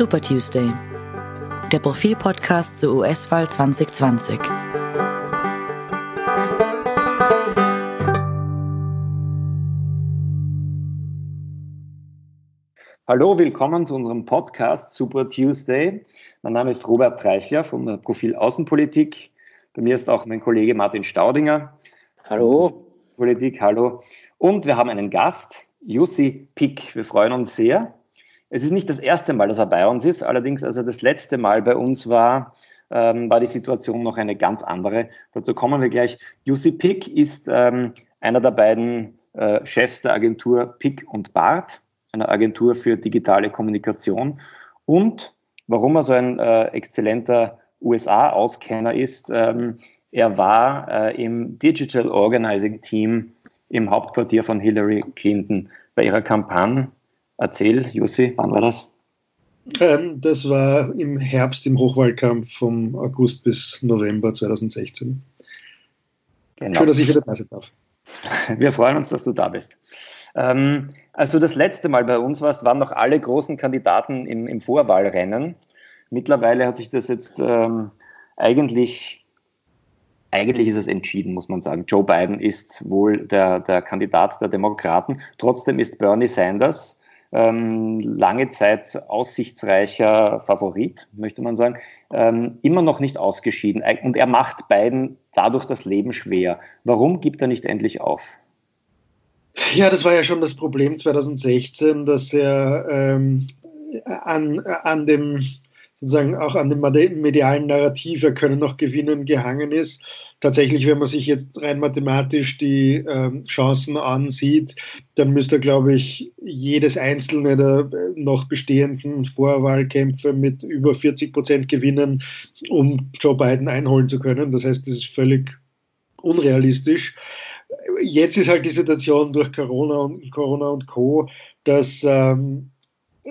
Super Tuesday, der Profil-Podcast zur US-Wahl 2020. Hallo, willkommen zu unserem Podcast Super Tuesday. Mein Name ist Robert Treichler von der Profil Außenpolitik. Bei mir ist auch mein Kollege Martin Staudinger. Hallo. Politik, hallo. Und wir haben einen Gast, Jussi Pick. Wir freuen uns sehr. Es ist nicht das erste Mal, dass er bei uns ist. Allerdings, als er das letzte Mal bei uns war, ähm, war die Situation noch eine ganz andere. Dazu kommen wir gleich. Jussi Pick ist ähm, einer der beiden äh, Chefs der Agentur Pick und Bart, einer Agentur für digitale Kommunikation. Und warum er so ein äh, exzellenter USA-Auskenner ist, ähm, er war äh, im Digital Organizing Team im Hauptquartier von Hillary Clinton bei ihrer Kampagne Erzähl, Jussi, wann war das? Ähm, das war im Herbst im Hochwahlkampf vom August bis November 2016. Genau. Schön, dass ich wieder da sein darf. Wir freuen uns, dass du da bist. Ähm, als du das letzte Mal bei uns warst, waren noch alle großen Kandidaten im, im Vorwahlrennen. Mittlerweile hat sich das jetzt ähm, eigentlich, eigentlich ist es entschieden, muss man sagen. Joe Biden ist wohl der, der Kandidat der Demokraten. Trotzdem ist Bernie Sanders ähm, lange Zeit aussichtsreicher Favorit, möchte man sagen, ähm, immer noch nicht ausgeschieden. Und er macht beiden dadurch das Leben schwer. Warum gibt er nicht endlich auf? Ja, das war ja schon das Problem 2016, dass er ähm, an, an dem sozusagen auch an dem medialen Narrativ, er könne noch gewinnen, gehangen ist. Tatsächlich, wenn man sich jetzt rein mathematisch die ähm, Chancen ansieht, dann müsste, glaube ich, jedes einzelne der äh, noch bestehenden Vorwahlkämpfe mit über 40 Prozent gewinnen, um Joe Biden einholen zu können. Das heißt, das ist völlig unrealistisch. Jetzt ist halt die Situation durch Corona und Corona und Co., dass ähm,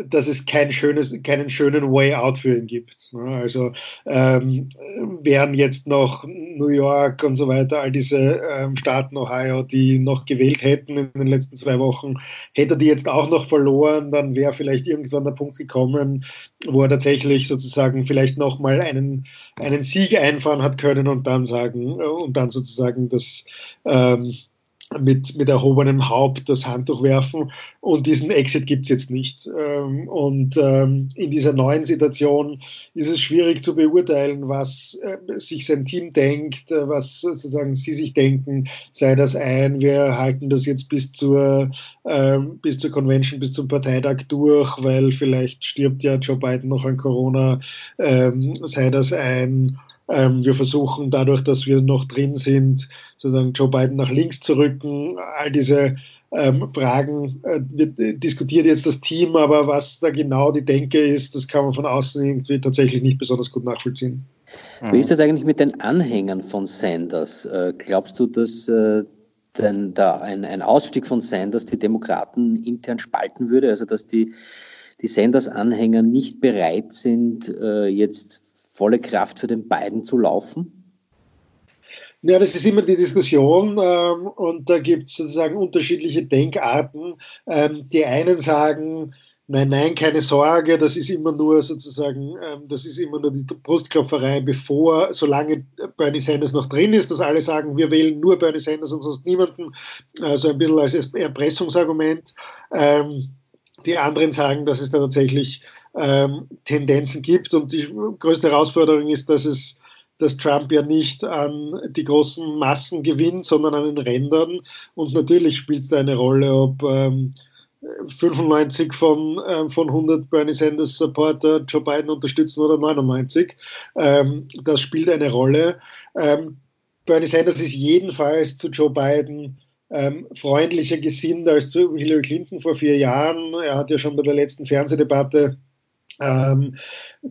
dass es kein schönes, keinen schönen Way Out für ihn gibt. Also ähm, wären jetzt noch New York und so weiter, all diese ähm, Staaten Ohio, die noch gewählt hätten in den letzten zwei Wochen, hätte er die jetzt auch noch verloren, dann wäre vielleicht irgendwann der Punkt gekommen, wo er tatsächlich sozusagen vielleicht nochmal einen, einen Sieg einfahren hat können und dann sagen, äh, und dann sozusagen das ähm, mit, mit erhobenem Haupt das Handtuch werfen. Und diesen Exit gibt es jetzt nicht. Ähm, und ähm, in dieser neuen Situation ist es schwierig zu beurteilen, was äh, sich sein Team denkt, äh, was sozusagen sie sich denken. Sei das ein, wir halten das jetzt bis zur, ähm, bis zur Convention, bis zum Parteitag durch, weil vielleicht stirbt ja Joe Biden noch an Corona. sei das ein, ähm, wir versuchen dadurch, dass wir noch drin sind, sozusagen Joe Biden nach links zu rücken. All diese ähm, Fragen äh, wird, diskutiert jetzt das Team, aber was da genau die Denke ist, das kann man von außen irgendwie tatsächlich nicht besonders gut nachvollziehen. Wie ist das eigentlich mit den Anhängern von Sanders? Äh, glaubst du, dass äh, denn da ein, ein Ausstieg von Sanders die Demokraten intern spalten würde? Also dass die, die Sanders-Anhänger nicht bereit sind, äh, jetzt volle Kraft für den beiden zu laufen? Ja, das ist immer die Diskussion ähm, und da gibt es sozusagen unterschiedliche Denkarten. Ähm, die einen sagen, nein, nein, keine Sorge, das ist immer nur sozusagen, ähm, das ist immer nur die Brustklopferei, bevor, solange Bernie Sanders noch drin ist, dass alle sagen, wir wählen nur Bernie Sanders und sonst niemanden, also ein bisschen als Erpressungsargument. Ähm, die anderen sagen, dass es da tatsächlich ähm, Tendenzen gibt. Und die größte Herausforderung ist, dass es dass Trump ja nicht an die großen Massen gewinnt, sondern an den Rändern. Und natürlich spielt es da eine Rolle, ob ähm, 95 von, ähm, von 100 Bernie Sanders Supporter Joe Biden unterstützen oder 99. Ähm, das spielt eine Rolle. Ähm, Bernie Sanders ist jedenfalls zu Joe Biden ähm, freundlicher gesinnt als zu Hillary Clinton vor vier Jahren. Er hat ja schon bei der letzten Fernsehdebatte ähm,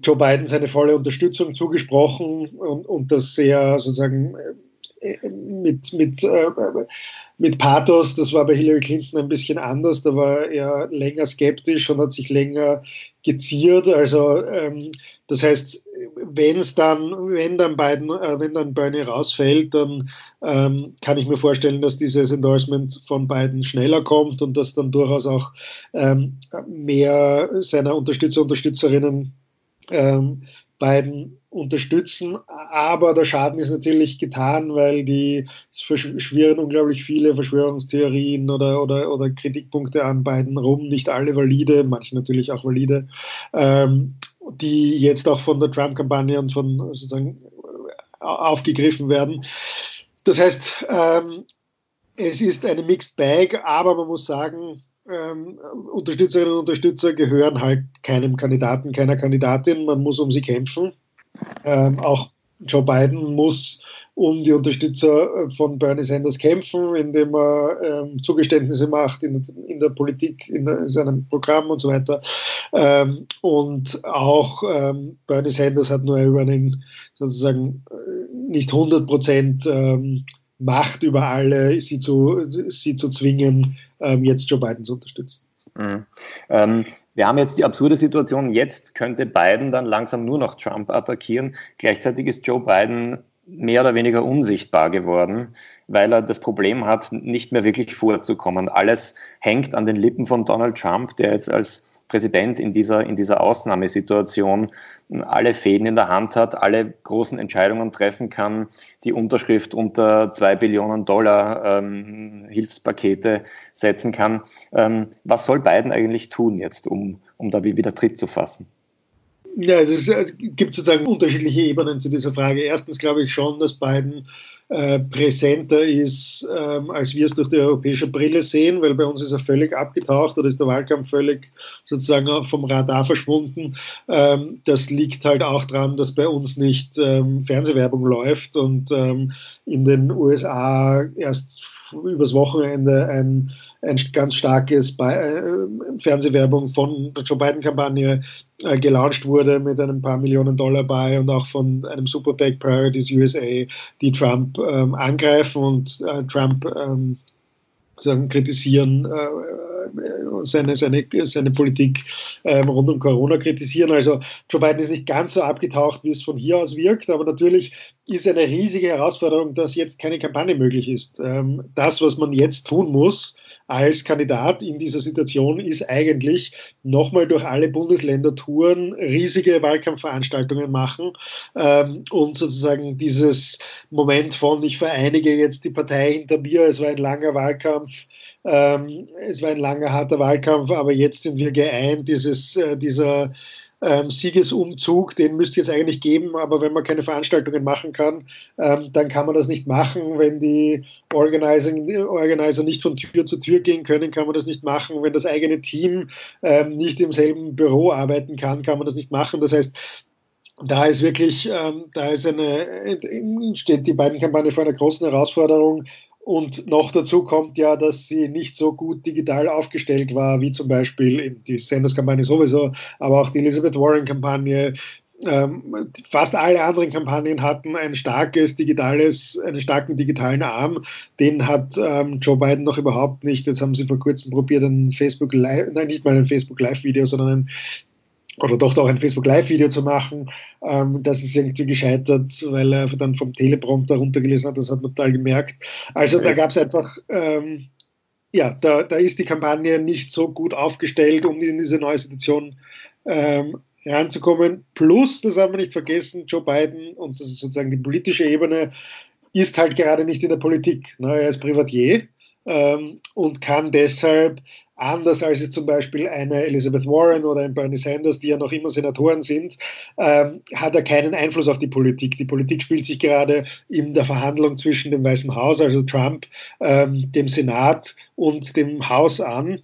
Joe Biden seine volle Unterstützung zugesprochen und, und das sehr sozusagen äh, mit, mit, äh, mit Pathos. Das war bei Hillary Clinton ein bisschen anders. Da war er länger skeptisch und hat sich länger geziert. Also ähm, das heißt, wenn es dann, wenn dann Biden, äh, wenn dann Bernie rausfällt, dann ähm, kann ich mir vorstellen, dass dieses Endorsement von Biden schneller kommt und dass dann durchaus auch ähm, mehr seiner Unterstützer, Unterstützerinnen Biden unterstützen. Aber der Schaden ist natürlich getan, weil die es verschwirren unglaublich viele Verschwörungstheorien oder, oder, oder Kritikpunkte an Biden rum, nicht alle valide, manche natürlich auch valide. Ähm, die jetzt auch von der Trump-Kampagne und von sozusagen aufgegriffen werden. Das heißt, ähm, es ist eine Mixed Bag, aber man muss sagen, ähm, Unterstützerinnen und Unterstützer gehören halt keinem Kandidaten, keiner Kandidatin. Man muss um sie kämpfen. Ähm, auch Joe Biden muss um die Unterstützer äh, von Bernie Sanders kämpfen, indem er ähm, Zugeständnisse macht in, in der Politik, in, der, in, seinem Programm und so weiter. Ähm, und auch ähm, Bernie Sanders hat nur über einen sozusagen äh, nicht 100 Prozent ähm, Macht über alle, sie zu, sie zu zwingen, ähm, jetzt Joe Biden zu unterstützen. Mhm. Ähm, wir haben jetzt die absurde Situation, jetzt könnte Biden dann langsam nur noch Trump attackieren. Gleichzeitig ist Joe Biden mehr oder weniger unsichtbar geworden, weil er das Problem hat, nicht mehr wirklich vorzukommen. Alles hängt an den Lippen von Donald Trump, der jetzt als Präsident in dieser, in dieser Ausnahmesituation alle Fäden in der Hand hat, alle großen Entscheidungen treffen kann, die Unterschrift unter zwei Billionen Dollar ähm, Hilfspakete setzen kann. Ähm, was soll Biden eigentlich tun jetzt, um, um da wieder Tritt zu fassen? Ja, es äh, gibt sozusagen unterschiedliche Ebenen zu dieser Frage. Erstens glaube ich schon, dass Biden äh, präsenter ist, ähm, als wir es durch die europäische Brille sehen, weil bei uns ist er völlig abgetaucht oder ist der Wahlkampf völlig sozusagen vom Radar verschwunden. Ähm, das liegt halt auch daran, dass bei uns nicht ähm, Fernsehwerbung läuft und in den USA erst übers Wochenende ein, ein ganz starkes Be äh, Fernsehwerbung von der Joe Biden-Kampagne äh, gelauncht wurde mit einem paar Millionen Dollar bei und auch von einem Super PAC Priorities USA, die Trump ähm, angreifen und äh, Trump ähm, sagen, kritisieren, äh, seine, seine, seine Politik ähm, rund um Corona kritisieren. Also Joe Biden ist nicht ganz so abgetaucht, wie es von hier aus wirkt, aber natürlich ist eine riesige Herausforderung, dass jetzt keine Kampagne möglich ist. Ähm, das, was man jetzt tun muss, als Kandidat in dieser Situation ist eigentlich nochmal durch alle Bundesländer touren, riesige Wahlkampfveranstaltungen machen ähm, und sozusagen dieses Moment von, ich vereinige jetzt die Partei hinter mir, es war ein langer Wahlkampf, ähm, es war ein langer, harter Wahlkampf, aber jetzt sind wir geeint, dieses, äh, dieser ähm, Siegesumzug, den müsste es jetzt eigentlich geben, aber wenn man keine Veranstaltungen machen kann, ähm, dann kann man das nicht machen. Wenn die Organizer nicht von Tür zu Tür gehen können, kann man das nicht machen. Wenn das eigene Team ähm, nicht im selben Büro arbeiten kann, kann man das nicht machen. Das heißt, da ist wirklich, ähm, da ist eine, steht die beiden Kampagne vor einer großen Herausforderung, und noch dazu kommt ja, dass sie nicht so gut digital aufgestellt war, wie zum Beispiel die Sanders-Kampagne sowieso, aber auch die Elizabeth Warren-Kampagne. Ähm, fast alle anderen Kampagnen hatten ein starkes digitales, einen starken digitalen Arm. Den hat ähm, Joe Biden noch überhaupt nicht. Jetzt haben sie vor kurzem probiert, ein Facebook Live, nein, nicht mal ein Facebook Live-Video, sondern ein oder doch auch ein Facebook Live-Video zu machen. Ähm, das ist irgendwie gescheitert, weil er dann vom Teleprompter runtergelesen hat. Das hat man total gemerkt. Also da gab es einfach, ähm, ja, da, da ist die Kampagne nicht so gut aufgestellt, um in diese neue Situation ähm, reinzukommen. Plus, das haben wir nicht vergessen, Joe Biden, und das ist sozusagen die politische Ebene, ist halt gerade nicht in der Politik. Ne? Er ist Privatier ähm, und kann deshalb anders als es zum Beispiel eine Elizabeth Warren oder ein Bernie Sanders, die ja noch immer Senatoren sind, ähm, hat er keinen Einfluss auf die Politik. Die Politik spielt sich gerade in der Verhandlung zwischen dem Weißen Haus, also Trump, ähm, dem Senat und dem Haus an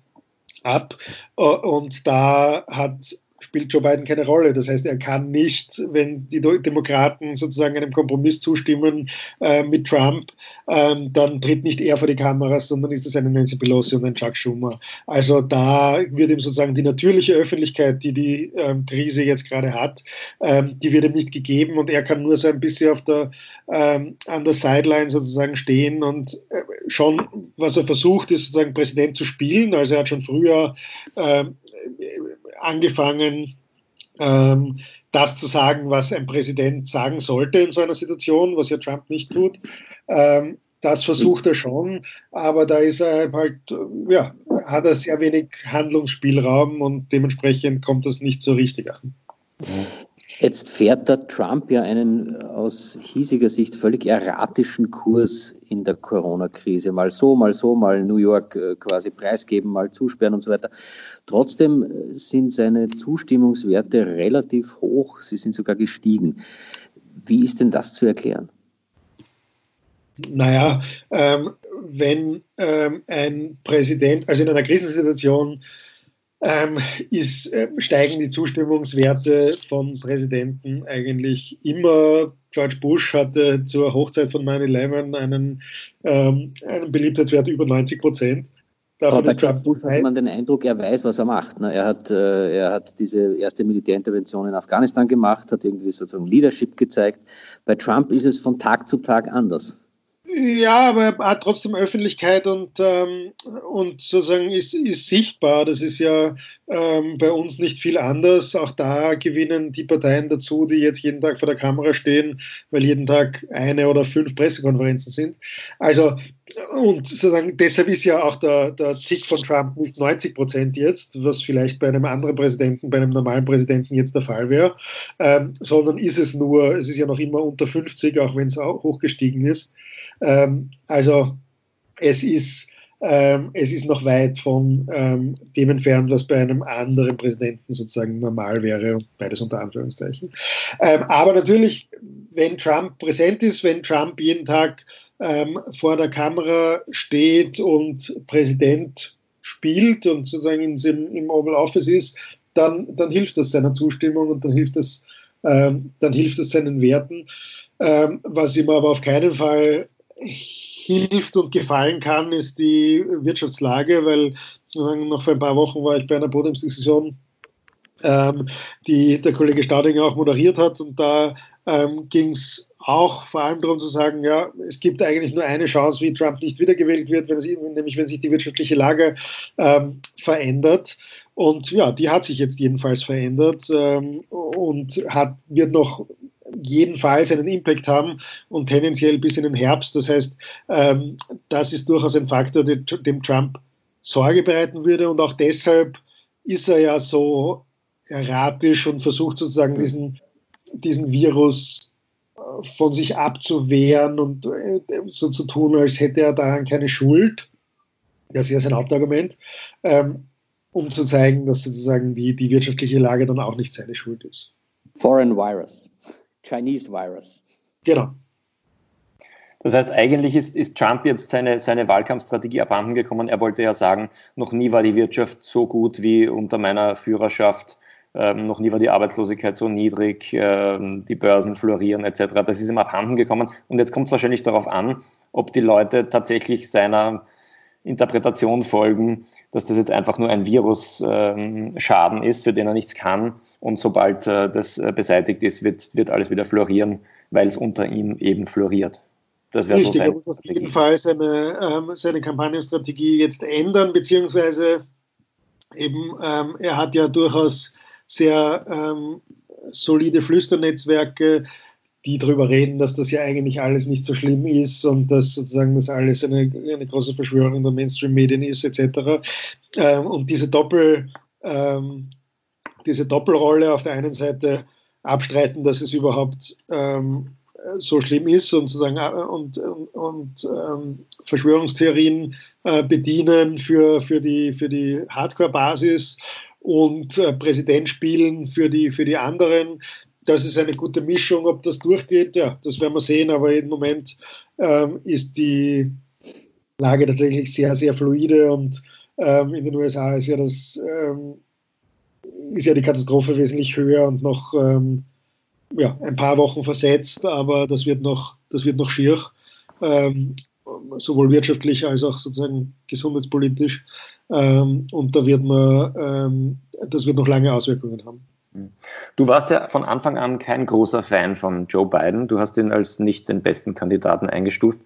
ab. Äh, und da hat spielt Joe Biden keine Rolle. Das heißt, er kann nicht, wenn die Demokraten sozusagen einem Kompromiss zustimmen äh, mit Trump, ähm, dann tritt nicht er vor die Kameras, sondern ist es eine Nancy Pelosi und ein Chuck Schumer. Also da wird ihm sozusagen die natürliche Öffentlichkeit, die die ähm, Krise jetzt gerade hat, ähm, die wird ihm nicht gegeben und er kann nur so ein bisschen auf der, ähm, an der Sideline sozusagen stehen und äh, schon, was er versucht, ist sozusagen Präsident zu spielen. Also er hat schon früher ähm, angefangen, ähm, das zu sagen, was ein Präsident sagen sollte in so einer Situation, was ja Trump nicht tut. Ähm, das versucht er schon, aber da ist er halt, ja, hat er sehr wenig Handlungsspielraum und dementsprechend kommt das nicht so richtig an. Jetzt fährt der Trump ja einen aus hiesiger Sicht völlig erratischen Kurs in der Corona-Krise. Mal so, mal so, mal New York äh, quasi preisgeben, mal zusperren und so weiter. Trotzdem äh, sind seine Zustimmungswerte relativ hoch. Sie sind sogar gestiegen. Wie ist denn das zu erklären? Naja, ähm, wenn ähm, ein Präsident, also in einer Krisensituation, ähm, ist, äh, steigen die Zustimmungswerte von Präsidenten eigentlich immer. George Bush hatte zur Hochzeit von 9-11 einen, ähm, einen Beliebtheitswert über 90 Prozent. Aber bei Trump Bush hat man den Eindruck, er weiß, was er macht. Ne? Er, hat, äh, er hat diese erste Militärintervention in Afghanistan gemacht, hat irgendwie sozusagen Leadership gezeigt. Bei Trump ist es von Tag zu Tag anders. Ja, aber er hat trotzdem Öffentlichkeit und, ähm, und sozusagen ist, ist sichtbar. Das ist ja ähm, bei uns nicht viel anders. Auch da gewinnen die Parteien dazu, die jetzt jeden Tag vor der Kamera stehen, weil jeden Tag eine oder fünf Pressekonferenzen sind. Also, und sozusagen deshalb ist ja auch der, der Tick von Trump nicht 90 Prozent jetzt, was vielleicht bei einem anderen Präsidenten, bei einem normalen Präsidenten jetzt der Fall wäre, ähm, sondern ist es nur, es ist ja noch immer unter 50, auch wenn es auch hochgestiegen ist. Ähm, also es ist, ähm, es ist noch weit von ähm, dem entfernt, was bei einem anderen Präsidenten sozusagen normal wäre, beides unter Anführungszeichen. Ähm, aber natürlich, wenn Trump präsent ist, wenn Trump jeden Tag ähm, vor der Kamera steht und Präsident spielt und sozusagen in, im Oval Office ist, dann, dann hilft das seiner Zustimmung und dann hilft das, ähm, dann hilft das seinen Werten. Ähm, was ihm aber auf keinen Fall hilft und gefallen kann, ist die Wirtschaftslage, weil noch vor ein paar Wochen war ich bei einer Podiumsdiskussion, ähm, die der Kollege Staudinger auch moderiert hat und da ähm, ging es auch vor allem darum zu sagen, ja, es gibt eigentlich nur eine Chance, wie Trump nicht wiedergewählt wird, wenn es, nämlich wenn sich die wirtschaftliche Lage ähm, verändert. Und ja, die hat sich jetzt jedenfalls verändert ähm, und hat, wird noch jedenfalls einen Impact haben und tendenziell bis in den Herbst. Das heißt, ähm, das ist durchaus ein Faktor, der, dem Trump Sorge bereiten würde und auch deshalb ist er ja so erratisch und versucht sozusagen diesen, diesen Virus äh, von sich abzuwehren und äh, so zu tun, als hätte er daran keine Schuld. Das ist ja sein Hauptargument, ähm, um zu zeigen, dass sozusagen die, die wirtschaftliche Lage dann auch nicht seine Schuld ist. Foreign Virus. Chinese Virus. Genau. Das heißt, eigentlich ist, ist Trump jetzt seine, seine Wahlkampfstrategie abhanden gekommen. Er wollte ja sagen, noch nie war die Wirtschaft so gut wie unter meiner Führerschaft. Ähm, noch nie war die Arbeitslosigkeit so niedrig, ähm, die Börsen florieren etc. Das ist ihm abhanden gekommen. Und jetzt kommt es wahrscheinlich darauf an, ob die Leute tatsächlich seiner Interpretation folgen, dass das jetzt einfach nur ein Virusschaden ähm, ist, für den er nichts kann. Und sobald äh, das äh, beseitigt ist, wird, wird alles wieder florieren, weil es unter ihm eben floriert. Das wäre so sein. Er muss auf jeden Fall seine, ähm, seine Kampagnenstrategie jetzt ändern, beziehungsweise eben, ähm, er hat ja durchaus sehr ähm, solide Flüsternetzwerke, die darüber reden, dass das ja eigentlich alles nicht so schlimm ist und dass sozusagen das alles eine, eine große Verschwörung der Mainstream-Medien ist, etc. Ähm, und diese, Doppel, ähm, diese Doppelrolle auf der einen Seite abstreiten, dass es überhaupt ähm, so schlimm ist und sozusagen äh, und, und, und ähm, Verschwörungstheorien äh, bedienen für, für die, für die Hardcore-Basis und äh, Präsident spielen für die, für die anderen das ist eine gute Mischung. Ob das durchgeht, ja, das werden wir sehen. Aber im Moment ähm, ist die Lage tatsächlich sehr, sehr fluide und ähm, in den USA ist ja das ähm, ist ja die Katastrophe wesentlich höher und noch ähm, ja, ein paar Wochen versetzt, aber das wird noch, das wird noch schier, ähm, sowohl wirtschaftlich als auch sozusagen gesundheitspolitisch. Ähm, und da wird man, das wird noch lange Auswirkungen haben. Du warst ja von Anfang an kein großer Fan von Joe Biden. Du hast ihn als nicht den besten Kandidaten eingestuft.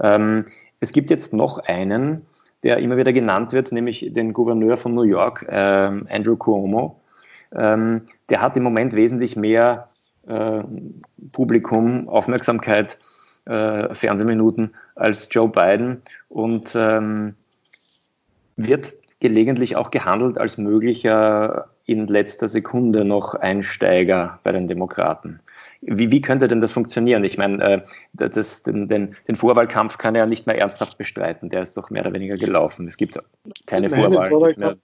Ähm, es gibt jetzt noch einen, der immer wieder genannt wird, nämlich den Gouverneur von New York, ähm, Andrew Cuomo. ähm, der hat im Moment wesentlich mehr äh, Publikum, Aufmerksamkeit, äh, Fernsehminuten als Joe Biden und ähm, wird gelegentlich auch gehandelt als möglicher in letzter Sekunde noch Einsteiger bei den Demokraten. Wie, wie könnte denn das funktionieren? Ich meine, äh, das, den, den, den, Vorwahlkampf kann er ja nicht mehr ernsthaft bestreiten. Der ist doch mehr oder weniger gelaufen. Es gibt keine Nein, Vorwahl.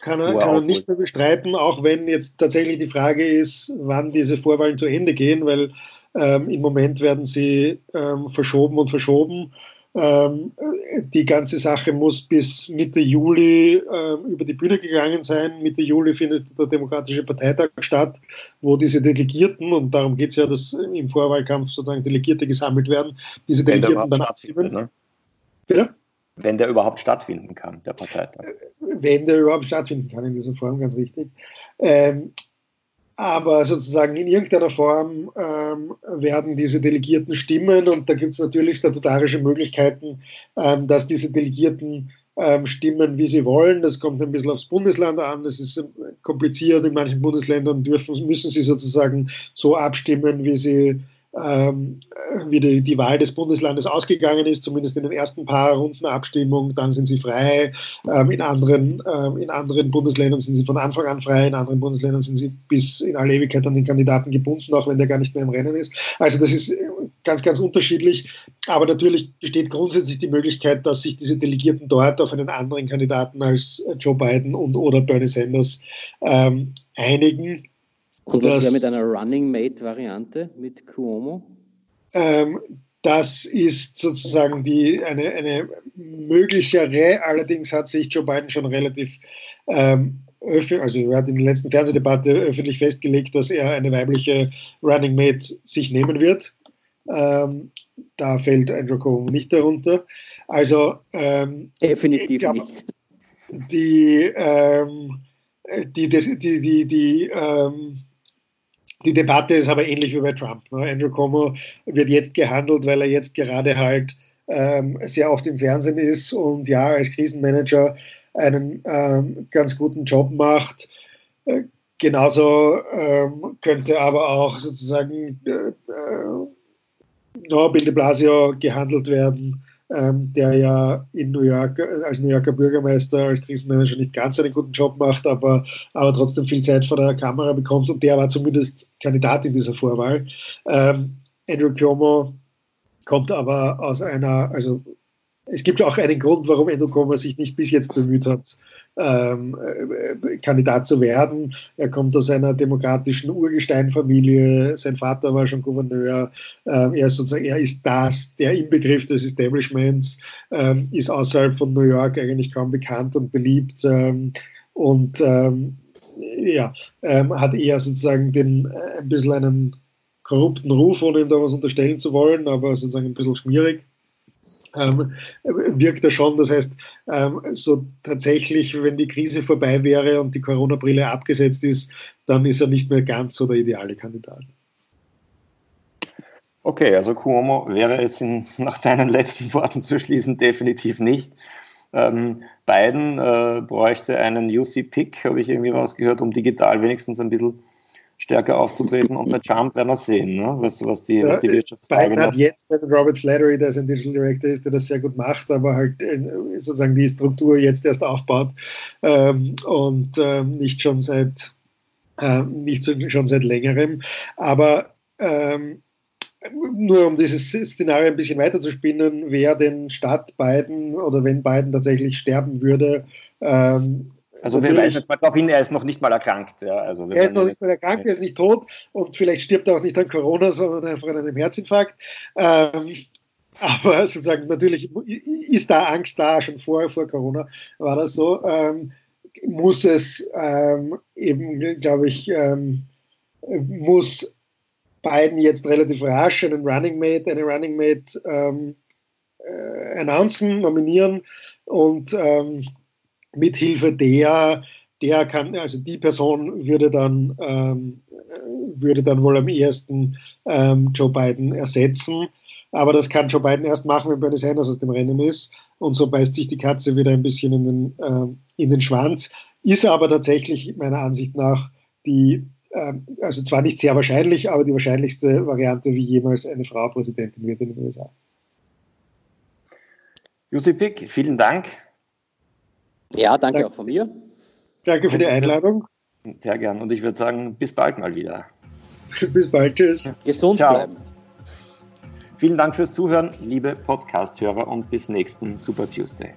Kann er, kann er nicht mehr bestreiten, auch wenn jetzt tatsächlich die Frage ist, wann diese Vorwahlen zu Ende gehen, weil ähm, im Moment werden sie ähm, verschoben und verschoben. Ähm, die ganze Sache muss bis Mitte Juli äh, über die Bühne gegangen sein. Mitte Juli findet der Demokratische Parteitag statt, wo diese Delegierten, und darum geht es ja, dass im Vorwahlkampf sozusagen Delegierte gesammelt werden, diese Delegierten dann abstimmen. Ne? Bitte? Wenn der überhaupt stattfinden kann, der Parteitag. Wenn der überhaupt stattfinden kann in dieser Form, ganz richtig. Ähm, aber sozusagen in irgendeiner Form ähm, werden diese Delegierten stimmen und da gibt es natürlich statutarische Möglichkeiten, ähm, dass diese Delegierten ähm, stimmen, wie sie wollen. Das kommt ein bisschen aufs Bundesland an. Das ist kompliziert. In manchen Bundesländern dürfen, müssen sie sozusagen so abstimmen, wie sie ähm, wie die, die, Wahl des Bundeslandes ausgegangen ist, zumindest in den ersten paar Runden Abstimmung, dann sind sie frei. Ähm, in, anderen, ähm, in anderen Bundesländern sind sie von Anfang an frei, in anderen Bundesländern sind sie bis in alle Ewigkeit an den Kandidaten gebunden, auch wenn der gar nicht mehr im Rennen ist. Also das ist ganz, ganz unterschiedlich. Aber natürlich besteht grundsätzlich die Möglichkeit, dass sich diese Delegierten dort auf einen anderen Kandidaten als Joe Biden und oder Bernie Sanders ähm, einigen. Und was wäre mit einer Running Mate-Variante mit Cuomo? Ähm, das ist sozusagen die, eine, eine möglichere, allerdings hat sich Joe Biden schon relativ ähm, also er hat in der letzten Fernsehdebatte öffentlich festgelegt, dass er eine weibliche Running Mate sich nehmen wird. Ähm, da fällt Andrew Cuomo nicht darunter. Also ähm, definitiv glaub, nicht. Die, ähm, die, die, die, die, die ähm, die Debatte ist aber ähnlich wie bei Trump. Ne? Andrew Cuomo wird jetzt gehandelt, weil er jetzt gerade halt ähm, sehr oft im Fernsehen ist und ja, als Krisenmanager einen ähm, ganz guten Job macht. Äh, genauso ähm, könnte aber auch sozusagen äh, äh, no, Bill de Blasio gehandelt werden ähm, der ja in New York äh, als New Yorker Bürgermeister, als Krisenmanager nicht ganz einen guten Job macht, aber, aber trotzdem viel Zeit vor der Kamera bekommt und der war zumindest Kandidat in dieser Vorwahl. Ähm, Andrew Cuomo kommt aber aus einer, also es gibt auch einen Grund, warum Andrew Cuomo sich nicht bis jetzt bemüht hat, ähm, äh, Kandidat zu werden. Er kommt aus einer demokratischen Urgesteinfamilie. Sein Vater war schon Gouverneur. Ähm, er ist sozusagen, er ist das, der Inbegriff des Establishments, ähm, ist außerhalb von New York eigentlich kaum bekannt und beliebt. Ähm, und ähm, ja, ähm, hat eher sozusagen den, äh, ein bisschen einen korrupten Ruf, ohne ihm da was unterstellen zu wollen, aber sozusagen ein bisschen schmierig ähm, wirkt er schon. Das heißt, ähm, so tatsächlich, wenn die Krise vorbei wäre und die Corona-Brille abgesetzt ist, dann ist er nicht mehr ganz so der ideale Kandidat. Okay, also Cuomo wäre es in, nach deinen letzten Worten zu schließen definitiv nicht. Ähm, Biden äh, bräuchte einen UC-Pick, habe ich irgendwie rausgehört, um digital wenigstens ein bisschen stärker aufzutreten. Und bei Trump werden wir sehen, ne? was, was, die, was die Wirtschaftslage Biden hat jetzt Robert Flattery, der ein Digital Director ist, der das sehr gut macht, aber halt äh, sozusagen die Struktur jetzt erst aufbaut ähm, und ähm, nicht schon seit ähm, nicht schon seit längerem. Aber ähm, nur um dieses Szenario ein bisschen weiter zu spinnen, wer denn statt Biden oder wenn Biden tatsächlich sterben würde, ähm, also wir weisen jetzt mal darauf hin, er ist noch nicht mal erkrankt. Ja, also er ist noch nicht mal erkrankt, er ist nicht tot und vielleicht stirbt er auch nicht an Corona, sondern einfach an einem Herzinfarkt. Ähm, aber sozusagen natürlich ist da Angst da, schon vor, vor Corona war das so. Ähm, muss es ähm, eben, glaube ich, ähm, muss Biden jetzt relativ rasch einen Running Mate, eine Running Mate ähm, äh, announcen, nominieren und ähm, mithilfe der, der kann, also die Person würde dann, ähm, würde dann wohl am ehesten ähm, Joe Biden ersetzen. Aber das kann Joe Biden erst machen, wenn Bernie Sanders aus dem Rennen ist. Und so beißt sich die Katze wieder ein bisschen in den, äh, in den Schwanz. ist aber tatsächlich meiner Ansicht nach die, äh, also zwar nicht sehr wahrscheinlich, aber die wahrscheinlichste Variante, wie jemals eine Frau Präsidentin wird in den USA. Jussi Pick, vielen Dank. Ja, danke, danke. auch von mir. Danke für die Einladung. Sehr gern. Und ich würde sagen, bis bald mal wieder. bis bald. Tschüss. Gesund Ciao. bleiben. Vielen Dank fürs Zuhören, liebe Podcast-Hörer, und bis nächsten Super Tuesday.